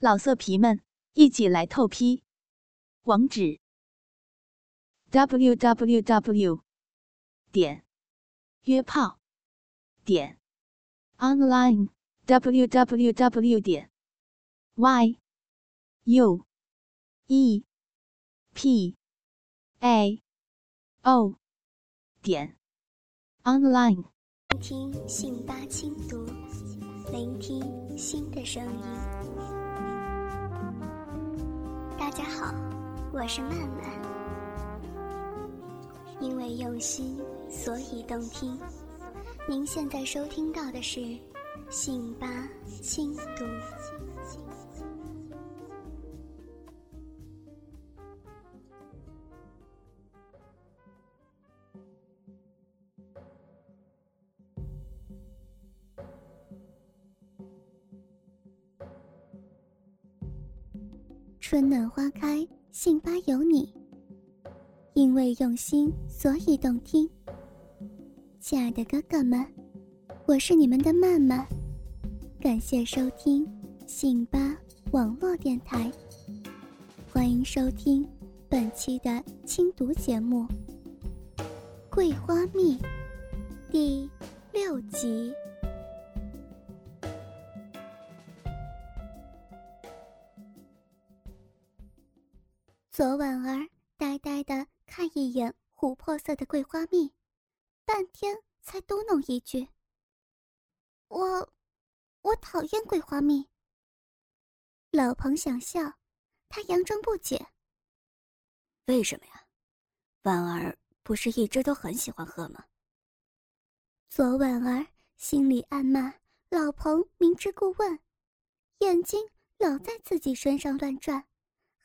老色皮们，一起来透批！网址：w w w 点约炮点 online w w w 点 y u e p a o 点 online。聆听信八轻读，聆听新的声音。大家好，我是曼曼。因为用心，所以动听。您现在收听到的是信八轻读。春暖花开，信吧有你。因为用心，所以动听。亲爱的哥哥们，我是你们的曼曼，感谢收听信吧网络电台。欢迎收听本期的轻读节目《桂花蜜》第六集。左婉儿呆呆的看一眼琥珀色的桂花蜜，半天才嘟哝一句：“我，我讨厌桂花蜜。”老彭想笑，他佯装不解：“为什么呀？婉儿不是一直都很喜欢喝吗？”左婉儿心里暗骂：“老彭明知故问，眼睛老在自己身上乱转。”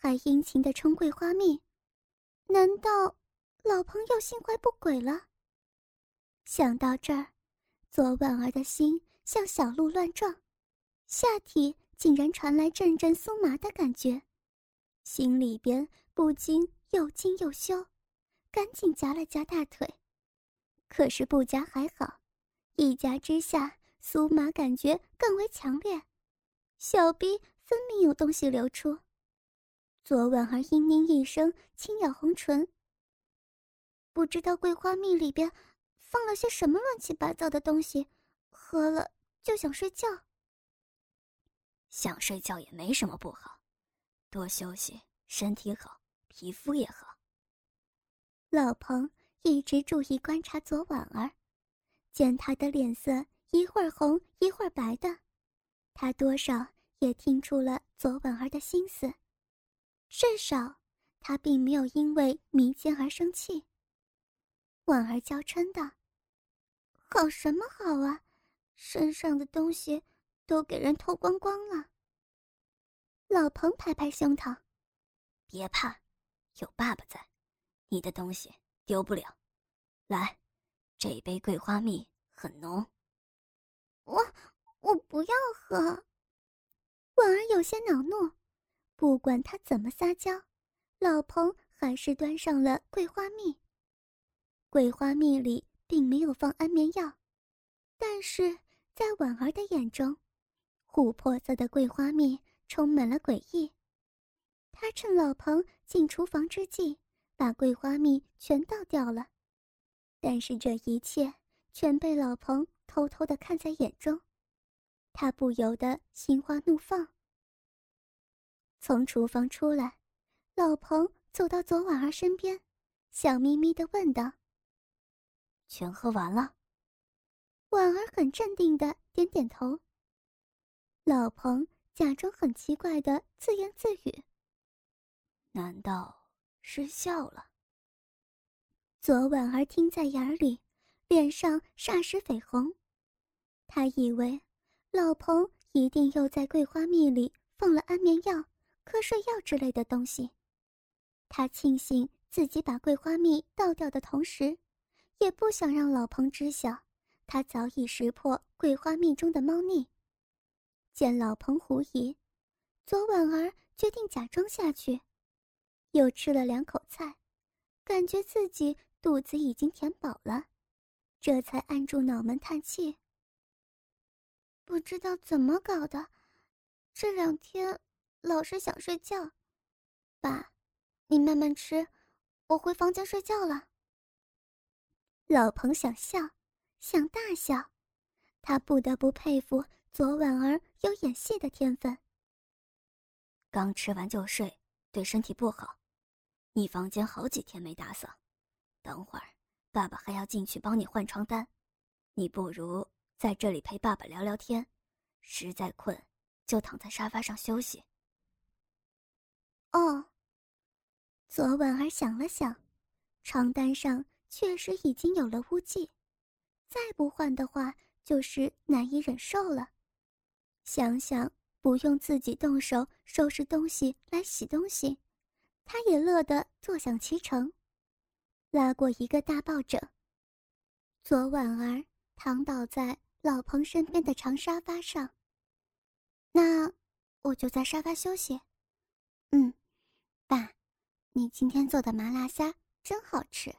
还殷勤的冲桂花蜜，难道老朋友心怀不轨了？想到这儿，左婉儿的心像小鹿乱撞，下体竟然传来阵阵酥麻的感觉，心里边不禁又惊又羞，赶紧夹了夹大腿。可是不夹还好，一夹之下，酥麻感觉更为强烈，小臂分明有东西流出。左婉儿嘤咛一声，轻咬红唇。不知道桂花蜜里边放了些什么乱七八糟的东西，喝了就想睡觉。想睡觉也没什么不好，多休息，身体好，皮肤也好。老彭一直注意观察左婉儿，见她的脸色一会儿红一会儿白的，他多少也听出了左婉儿的心思。至少，他并没有因为迷奸而生气。婉儿娇嗔道：“好什么好啊，身上的东西都给人偷光光了。”老彭拍拍胸膛：“别怕，有爸爸在，你的东西丢不了。来，这杯桂花蜜很浓。”我我不要喝。婉儿有些恼怒。不管他怎么撒娇，老彭还是端上了桂花蜜。桂花蜜里并没有放安眠药，但是在婉儿的眼中，琥珀色的桂花蜜充满了诡异。他趁老彭进厨房之际，把桂花蜜全倒掉了。但是这一切全被老彭偷偷的看在眼中，他不由得心花怒放。从厨房出来，老彭走到左婉儿身边，笑眯眯的问道：“全喝完了？”婉儿很镇定的点点头。老彭假装很奇怪的自言自语：“难道失笑了？”左婉儿听在眼里，脸上霎时绯红。她以为老彭一定又在桂花蜜里放了安眠药。瞌睡药之类的东西，他庆幸自己把桂花蜜倒掉的同时，也不想让老彭知晓，他早已识破桂花蜜中的猫腻。见老彭狐疑，左婉儿决定假装下去，又吃了两口菜，感觉自己肚子已经填饱了，这才按住脑门叹气。不知道怎么搞的，这两天。老是想睡觉。爸，你慢慢吃，我回房间睡觉了。老彭想笑，想大笑，他不得不佩服左婉儿有演戏的天分。刚吃完就睡，对身体不好。你房间好几天没打扫，等会儿爸爸还要进去帮你换床单，你不如在这里陪爸爸聊聊天。实在困，就躺在沙发上休息。哦。左婉儿想了想，床单上。确实已经有了污迹，再不换的话就是难以忍受了。想想不用自己动手收拾东西来洗东西，他也乐得坐享其成。拉过一个大抱枕，左婉儿躺倒在老彭身边的长沙发上。那我就在沙发休息。嗯，爸，你今天做的麻辣虾真好吃。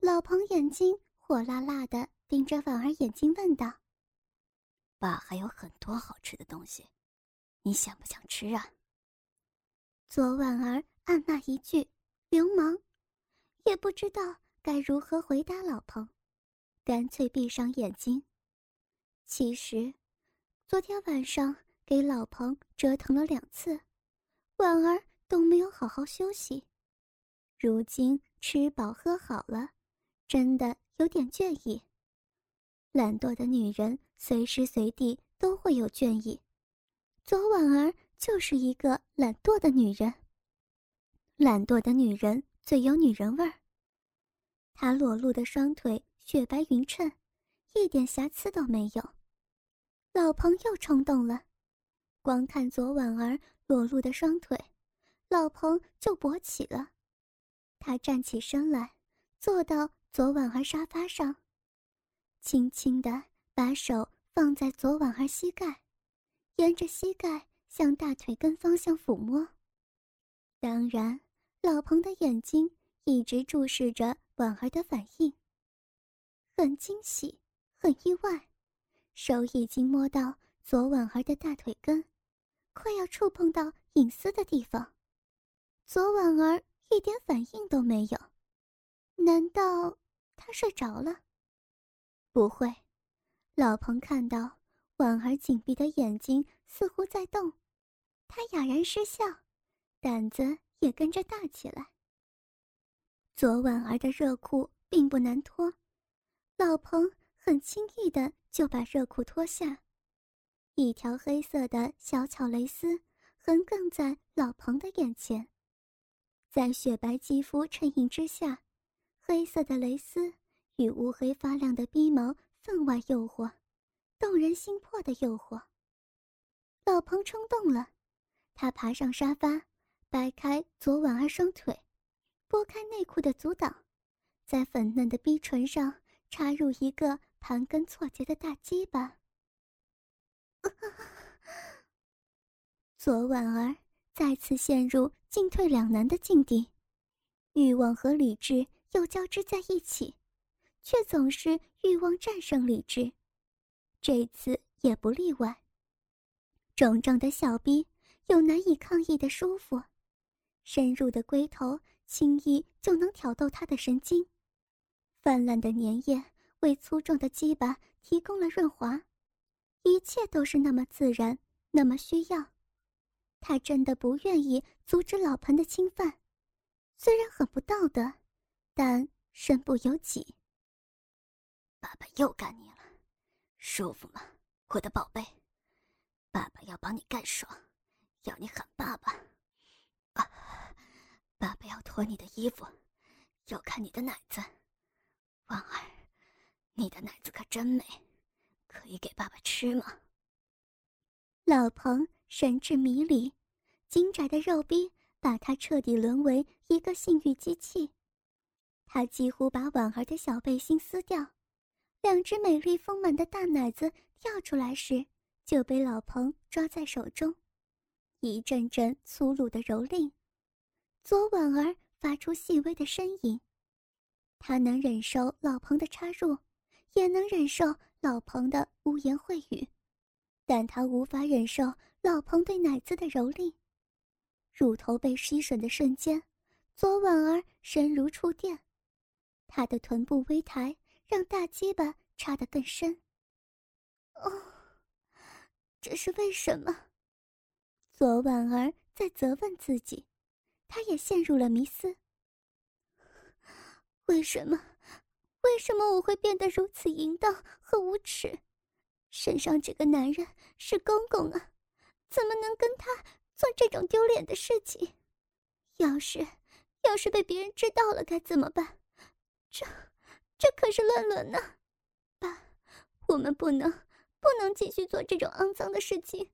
老彭眼睛火辣辣的盯着婉儿眼睛，问道：“爸还有很多好吃的东西，你想不想吃啊？”左婉儿暗骂一句“流氓”，也不知道该如何回答老彭，干脆闭上眼睛。其实，昨天晚上给老彭折腾了两次，婉儿都没有好好休息，如今吃饱喝好了。真的有点倦意。懒惰的女人随时随地都会有倦意，左婉儿就是一个懒惰的女人。懒惰的女人最有女人味儿。她裸露的双腿雪白匀称，一点瑕疵都没有。老彭又冲动了，光看左婉儿裸露的双腿，老彭就勃起了。他站起身来，坐到。左婉儿沙发上，轻轻地把手放在左婉儿膝盖，沿着膝盖向大腿根方向抚摸。当然，老彭的眼睛一直注视着婉儿的反应。很惊喜，很意外，手已经摸到左婉儿的大腿根，快要触碰到隐私的地方。左婉儿一点反应都没有。难道他睡着了？不会，老彭看到婉儿紧闭的眼睛似乎在动，他哑然失笑，胆子也跟着大起来。左婉儿的热裤并不难脱，老彭很轻易的就把热裤脱下，一条黑色的小巧蕾丝横亘在老彭的眼前，在雪白肌肤衬映之下。黑色的蕾丝与乌黑发亮的逼毛分外诱惑，动人心魄的诱惑。老彭冲动了，他爬上沙发，掰开左婉儿双腿，拨开内裤的阻挡，在粉嫩的逼唇上插入一个盘根错节的大鸡巴。左婉儿再次陷入进退两难的境地，欲望和理智。又交织在一起，却总是欲望战胜理智，这次也不例外。肿胀的小臂有难以抗议的舒服，深入的龟头轻易就能挑逗他的神经，泛滥的粘液为粗壮的鸡巴提供了润滑，一切都是那么自然，那么需要。他真的不愿意阻止老彭的侵犯，虽然很不道德。但身不由己。爸爸又干你了，舒服吗，我的宝贝？爸爸要把你干爽，要你喊爸爸。啊，爸爸要脱你的衣服，要看你的奶子。婉儿，你的奶子可真美，可以给爸爸吃吗？老彭神志迷离，紧窄的肉逼把他彻底沦为一个性欲机器。他几乎把婉儿的小背心撕掉，两只美丽丰满的大奶子跳出来时，就被老彭抓在手中，一阵阵粗鲁的蹂躏。左婉儿发出细微的呻吟，她能忍受老彭的插入，也能忍受老彭的污言秽语，但她无法忍受老彭对奶子的蹂躏。乳头被吸吮的瞬间，左婉儿身如触电，她的臀部微抬，让大鸡巴插得更深。哦，这是为什么？左婉儿在责问自己，她也陷入了迷思。为什么？为什么我会变得如此淫荡和无耻？身上这个男人是公公啊，怎么能跟他做这种丢脸的事情？要是要是被别人知道了该怎么办？这这可是乱伦呢！爸，我们不能不能继续做这种肮脏的事情。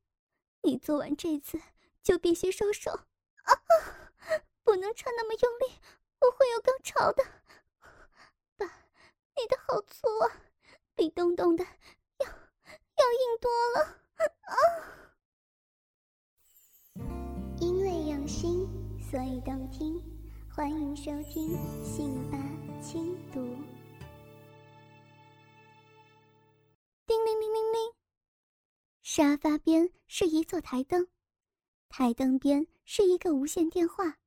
你做完这次就必须收手啊！不能插那么用力，我会有高潮的。爸，你的好粗啊，比东东的。要硬多了啊！心，所以动听。欢迎收听《信吧轻读》。叮铃铃铃铃，沙发边是一座台灯，台灯边是一个无线电话。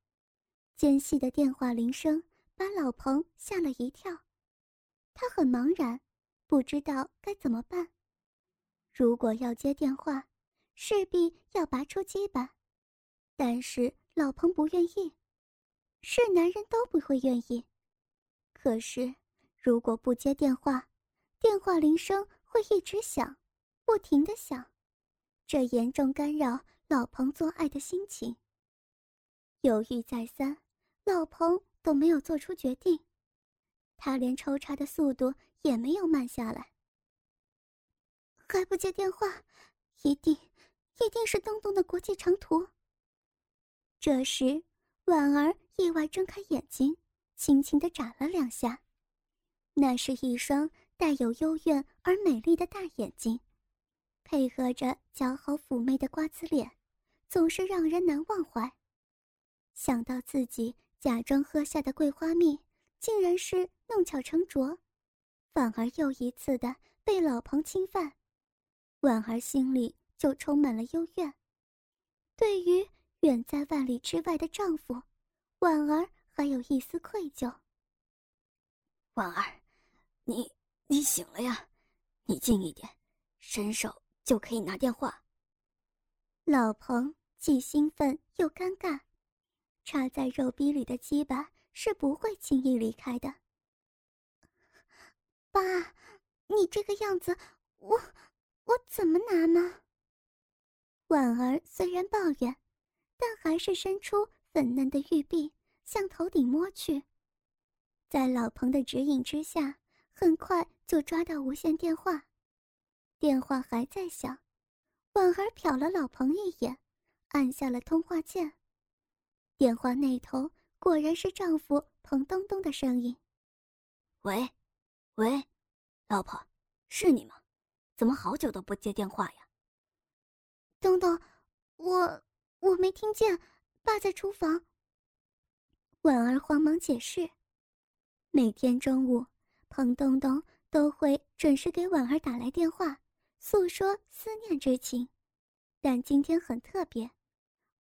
尖细的电话铃声把老彭吓了一跳，他很茫然，不知道该怎么办。如果要接电话，势必要拔出鸡巴，但是老彭不愿意，是男人都不会愿意。可是如果不接电话，电话铃声会一直响，不停的响，这严重干扰老彭做爱的心情。犹豫再三，老彭都没有做出决定，他连抽插的速度也没有慢下来。还不接电话，一定，一定是东东的国际长途。这时，婉儿意外睁开眼睛，轻轻的眨了两下，那是一双带有幽怨而美丽的大眼睛，配合着姣好妩媚的瓜子脸，总是让人难忘怀。想到自己假装喝下的桂花蜜，竟然是弄巧成拙，反而又一次的被老彭侵犯。婉儿心里就充满了幽怨。对于远在万里之外的丈夫，婉儿还有一丝愧疚。婉儿，你你醒了呀？你近一点，伸手就可以拿电话。老彭既兴奋又尴尬，插在肉逼里的鸡巴是不会轻易离开的。爸，你这个样子，我。我怎么拿呢？婉儿虽然抱怨，但还是伸出粉嫩的玉臂向头顶摸去。在老彭的指引之下，很快就抓到无线电话。电话还在响，婉儿瞟了老彭一眼，按下了通话键。电话那头果然是丈夫彭东东的声音：“喂，喂，老婆，是你吗？”怎么好久都不接电话呀？东东，我我没听见，爸在厨房。婉儿慌忙解释。每天中午，彭东东都会准时给婉儿打来电话，诉说思念之情。但今天很特别，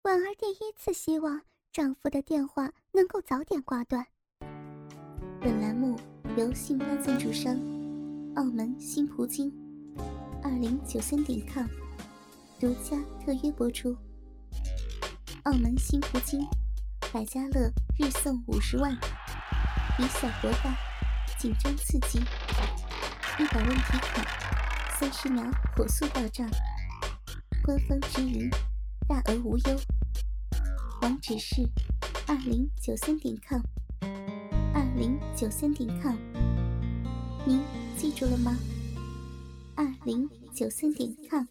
婉儿第一次希望丈夫的电话能够早点挂断。本栏目由信邦赞助商，澳门新葡京。二零九三点 com 独家特约播出。澳门新葡京百家乐日送五十万，以小博大，紧张刺激，一百问提款，三十秒火速到账，官方直营，大额无忧。网址是二零九三点 com，二零九三点 com，您记住了吗？二零九三点 com，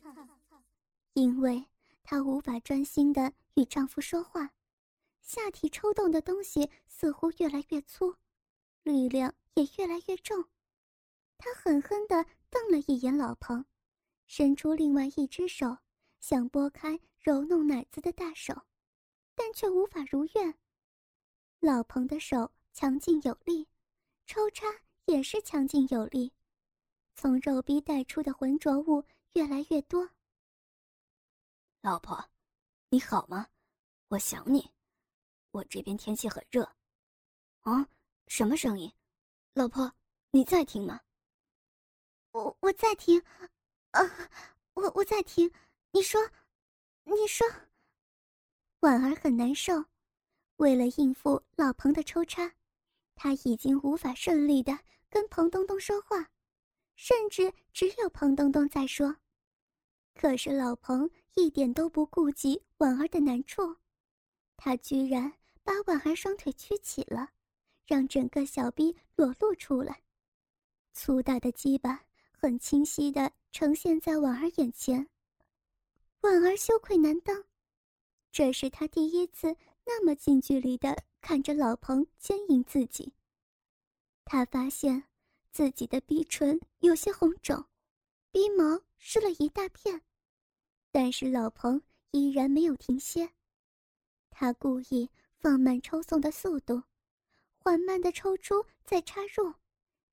因为他无法专心的与丈夫说话，下体抽动的东西似乎越来越粗，力量也越来越重。她狠狠的瞪了一眼老彭，伸出另外一只手想拨开揉弄奶子的大手，但却无法如愿。老彭的手强劲有力，抽插也是强劲有力。从肉逼带出的浑浊物越来越多。老婆，你好吗？我想你。我这边天气很热。啊，什么声音？老婆，你在听吗？我我在听。啊，我我在听。你说，你说。婉儿很难受，为了应付老彭的抽插，他已经无法顺利的跟彭东东说话，甚至只有彭东东在说。可是老彭一点都不顾及婉儿的难处，他居然把婉儿双腿屈起了，让整个小臂裸露出来，粗大的鸡巴很清晰的呈现在婉儿眼前。婉儿羞愧难当，这是她第一次那么近距离的看着老彭奸淫自己。她发现自己的鼻唇有些红肿，鼻毛湿了一大片。但是老彭依然没有停歇，他故意放慢抽送的速度，缓慢的抽出再插入，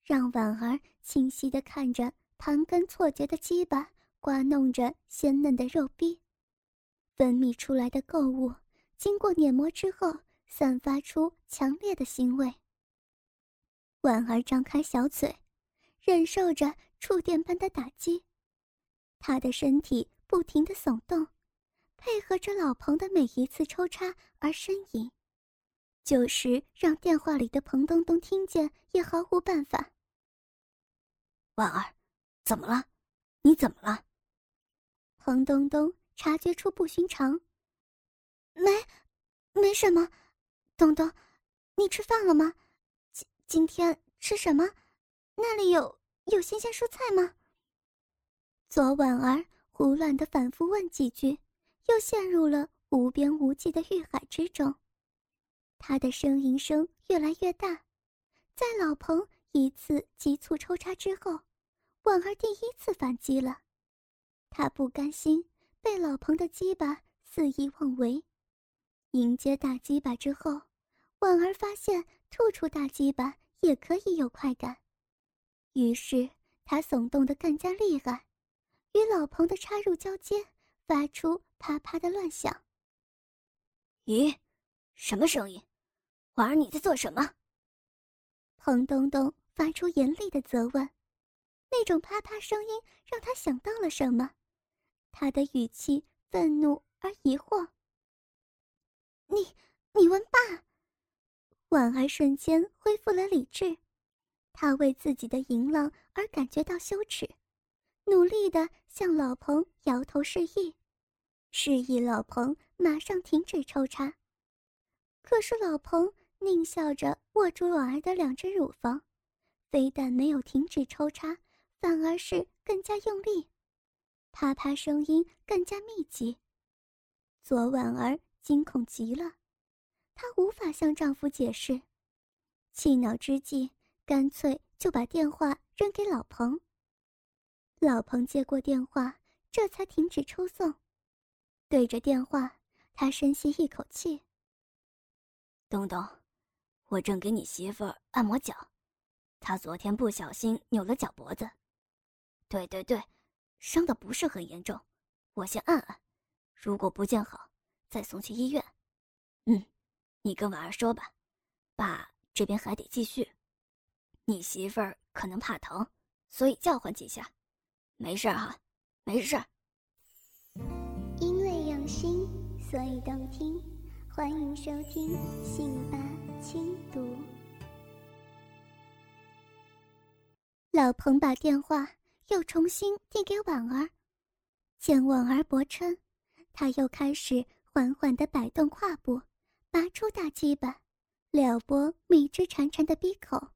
让婉儿清晰的看着盘根错节的鸡巴刮弄着鲜嫩的肉壁，分泌出来的垢物经过碾磨之后，散发出强烈的腥味。婉儿张开小嘴，忍受着触电般的打击，她的身体。不停的耸动，配合着老彭的每一次抽插而呻吟，就是让电话里的彭东东听见也毫无办法。婉儿，怎么了？你怎么了？彭东东察觉出不寻常。没，没什么。东东，你吃饭了吗？今今天吃什么？那里有有新鲜蔬菜吗？左婉儿。胡乱的反复问几句，又陷入了无边无际的欲海之中。他的呻吟声越来越大，在老彭一次急促抽插之后，婉儿第一次反击了。他不甘心被老彭的鸡巴肆意妄为，迎接大鸡巴之后，婉儿发现吐出大鸡巴也可以有快感，于是他耸动得更加厉害。与老彭的插入交接，发出啪啪的乱响。咦，什么声音？婉儿，你在做什么？彭东东发出严厉的责问，那种啪啪声音让他想到了什么，他的语气愤怒而疑惑。你，你问爸？婉儿瞬间恢复了理智，她为自己的淫浪而感觉到羞耻。努力的向老彭摇头示意，示意老彭马上停止抽插。可是老彭狞笑着握住婉儿的两只乳房，非但没有停止抽插，反而是更加用力，啪啪声音更加密集。左婉儿惊恐极了，她无法向丈夫解释，气恼之际，干脆就把电话扔给老彭。老彭接过电话，这才停止抽送。对着电话，他深吸一口气。东东，我正给你媳妇儿按摩脚，她昨天不小心扭了脚脖子。对对对，伤的不是很严重，我先按按，如果不见好，再送去医院。嗯，你跟婉儿说吧，爸这边还得继续。你媳妇儿可能怕疼，所以叫唤几下。没事哈，没事。因为用心，所以动听。欢迎收听《信吧轻读》。老彭把电话又重新递给婉儿，见婉儿薄撑，他又开始缓缓的摆动胯部，拔出大鸡巴，撩拨蜜汁潺潺的鼻口。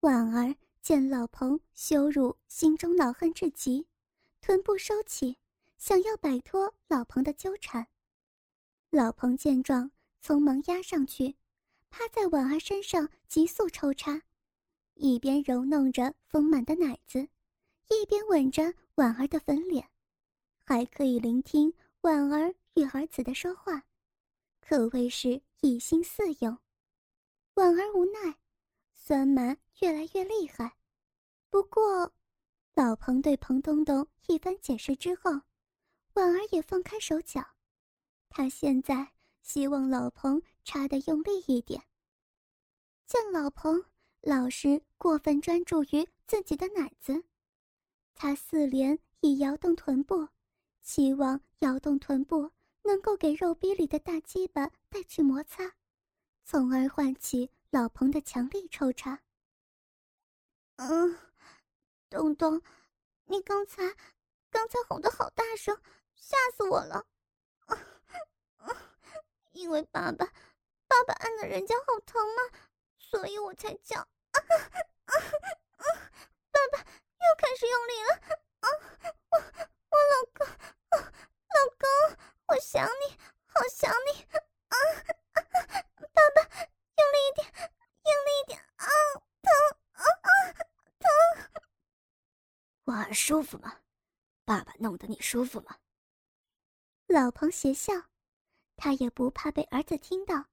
婉儿。见老彭羞辱，心中恼恨至极，臀部收起，想要摆脱老彭的纠缠。老彭见状，匆忙压上去，趴在婉儿身上急速抽插，一边揉弄着丰满的奶子，一边吻着婉儿的粉脸，还可以聆听婉儿与儿子的说话，可谓是一心四用。婉儿无奈。酸麻越来越厉害，不过，老彭对彭东东一番解释之后，婉儿也放开手脚，她现在希望老彭插得用力一点。见老彭老是过分专注于自己的奶子，她四连以摇动臀部，希望摇动臀部能够给肉壁里的大鸡巴带去摩擦，从而唤起老彭的强力抽插。嗯，东东，你刚才刚才吼的好大声。吓死我了！因为爸爸，爸爸按的人家好疼嘛，所以我才叫。爸爸又开始用力了。我我老公，老公，我想你，好想你。啊爸，用力一点，用力一点。啊，疼啊啊，疼！婉儿舒服吗？爸爸弄得你舒服吗？老彭邪笑，他也不怕被儿子听到，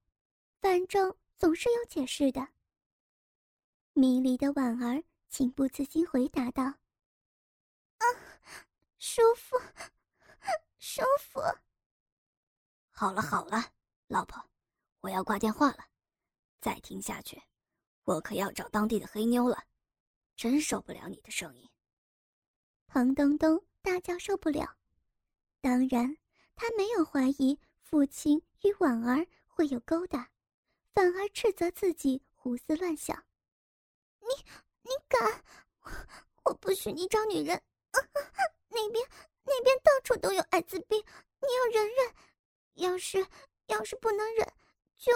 反正总是有解释的。迷离的婉儿情不自禁回答道：“啊，舒服，舒服。”好了好了，老婆，我要挂电话了，再听下去，我可要找当地的黑妞了，真受不了你的声音。彭东东大叫受不了，当然。他没有怀疑父亲与婉儿会有勾搭，反而斥责自己胡思乱想。你你敢？我不许你找女人！那边那边到处都有艾滋病，你要忍忍。要是要是不能忍，就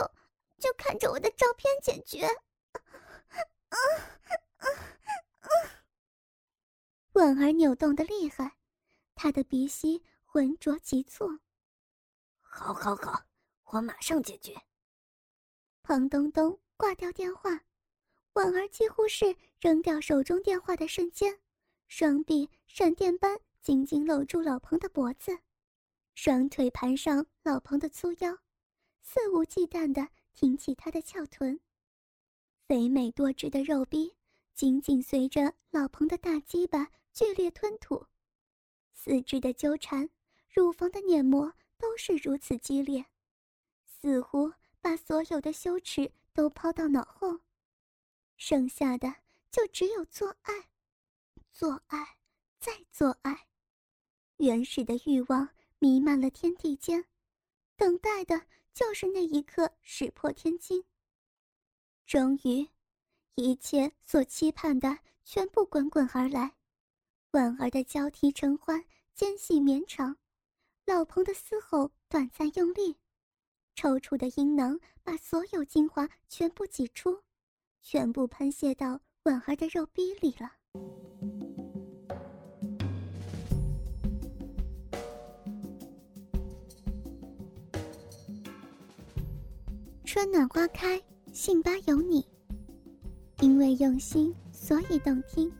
就看着我的照片解决。婉儿扭动的厉害，她的鼻息。浑浊急促。好，好，好，我马上解决。彭东东挂掉电话，婉儿几乎是扔掉手中电话的瞬间，双臂闪电般紧紧搂住老彭的脖子，双腿盘上老彭的粗腰，肆无忌惮地挺起他的翘臀，肥美多汁的肉壁紧紧随着老彭的大鸡巴剧烈吞吐，四肢的纠缠。乳房的碾磨都是如此激烈，似乎把所有的羞耻都抛到脑后，剩下的就只有做爱，做爱，再做爱。原始的欲望弥漫了天地间，等待的就是那一刻石破天惊。终于，一切所期盼的全部滚滚而来，婉儿的交替承欢，间隙绵长。老彭的嘶吼短暂用力，抽搐的阴囊把所有精华全部挤出，全部喷泄到婉儿的肉壁里了。春暖花开，信吧有你。因为用心，所以动听。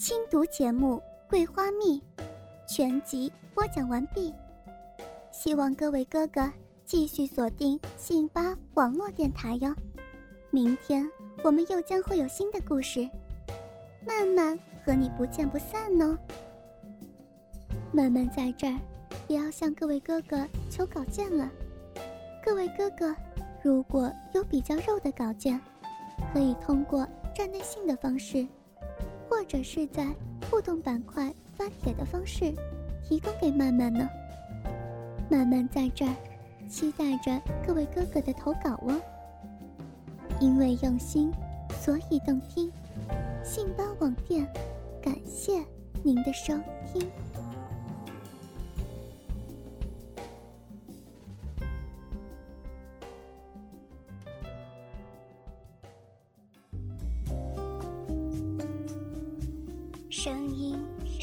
轻读节目《桂花蜜》。全集播讲完毕，希望各位哥哥继续锁定信巴网络电台哟。明天我们又将会有新的故事，曼曼和你不见不散哦。曼曼在这儿也要向各位哥哥求稿件了。各位哥哥，如果有比较肉的稿件，可以通过站内信的方式，或者是在互动板块。发帖的方式，提供给曼曼呢。曼曼在这儿，期待着各位哥哥的投稿哦。因为用心，所以动听。信邦网店，感谢您的收听。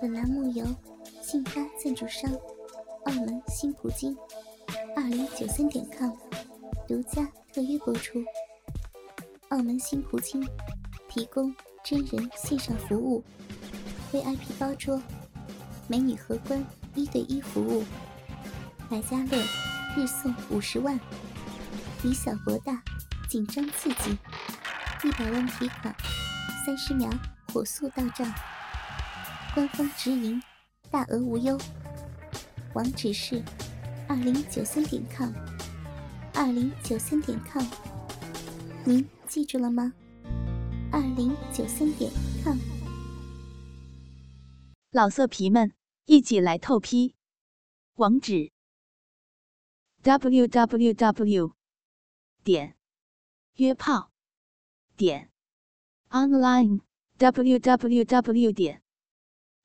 本栏目由信发赞助商澳门新葡京二零九三点 com 独家特约播出。澳门新葡京提供真人线上服务，VIP 包桌，美女荷官一对一服务，百家乐日送五十万，以小博大，紧张刺激，一百万提款，三十秒火速到账。官方直营，大额无忧。网址是二零九三点 com，二零九三点 com。您记住了吗？二零九三点 com。老色皮们，一起来透批！网址：www. 点约炮点 online www. 点